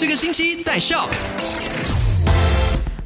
这个星期在 Shock。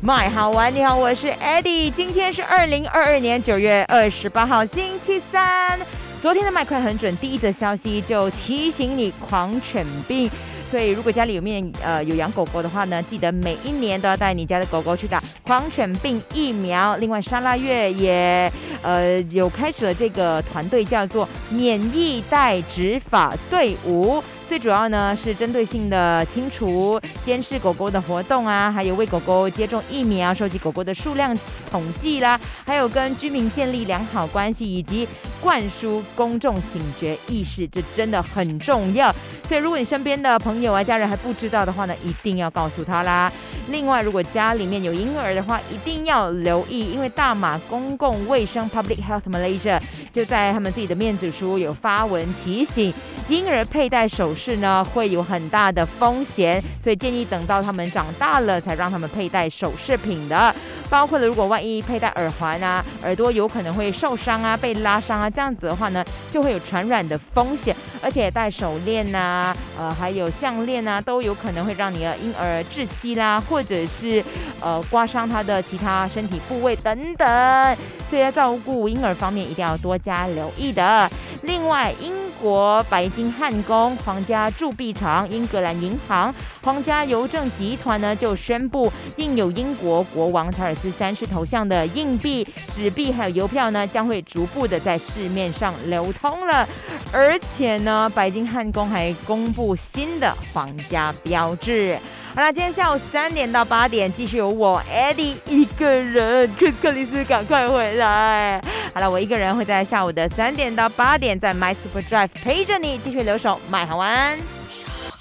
麦好玩，你好，我是 Eddie，今天是二零二二年九月二十八号，星期三。昨天的麦快很准，第一则消息就提醒你狂犬病，所以如果家里有面呃有养狗狗的话呢，记得每一年都要带你家的狗狗去打狂犬病疫苗。另外，沙拉月也呃有开始了这个团队叫做免疫带执法队伍。最主要呢是针对性的清除、监视狗狗的活动啊，还有为狗狗接种疫苗、收集狗狗的数量统计啦，还有跟居民建立良好关系，以及灌输公众醒觉意识，这真的很重要。所以如果你身边的朋友啊、家人还不知道的话呢，一定要告诉他啦。另外，如果家里面有婴儿的话，一定要留意，因为大马公共卫生 （Public Health Malaysia） 就在他们自己的面子书有发文提醒，婴儿佩戴首饰呢会有很大的风险，所以建议等到他们长大了才让他们佩戴首饰品的。包括了如果万一佩戴耳环啊，耳朵有可能会受伤啊、被拉伤啊，这样子的话呢，就会有传染的风险。而且戴手链呐，呃，还有项链呐，都有可能会让你的婴儿窒息啦，或者是呃刮伤他的其他身体部位等等。所以在照顾婴儿方面一定要多加留意的。另外，英国白金汉宫、皇家铸币厂、英格兰银行、皇家邮政集团呢，就宣布印有英国国王查尔斯三世头像的硬币、纸币还有邮票呢，将会逐步的在市面上流通了。而且呢，白金汉宫还公布新的皇家标志。好了，今天下午三点到八点，继续有我 Eddie 一个人，克克里斯赶快回来。好了，我一个人会在下午的三点到八点，在 My Super Drive 陪着你，继续留守麦好玩。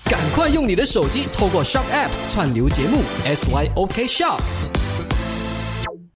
赶快用你的手机透过 Shop App 串流节目 SYOK Shop。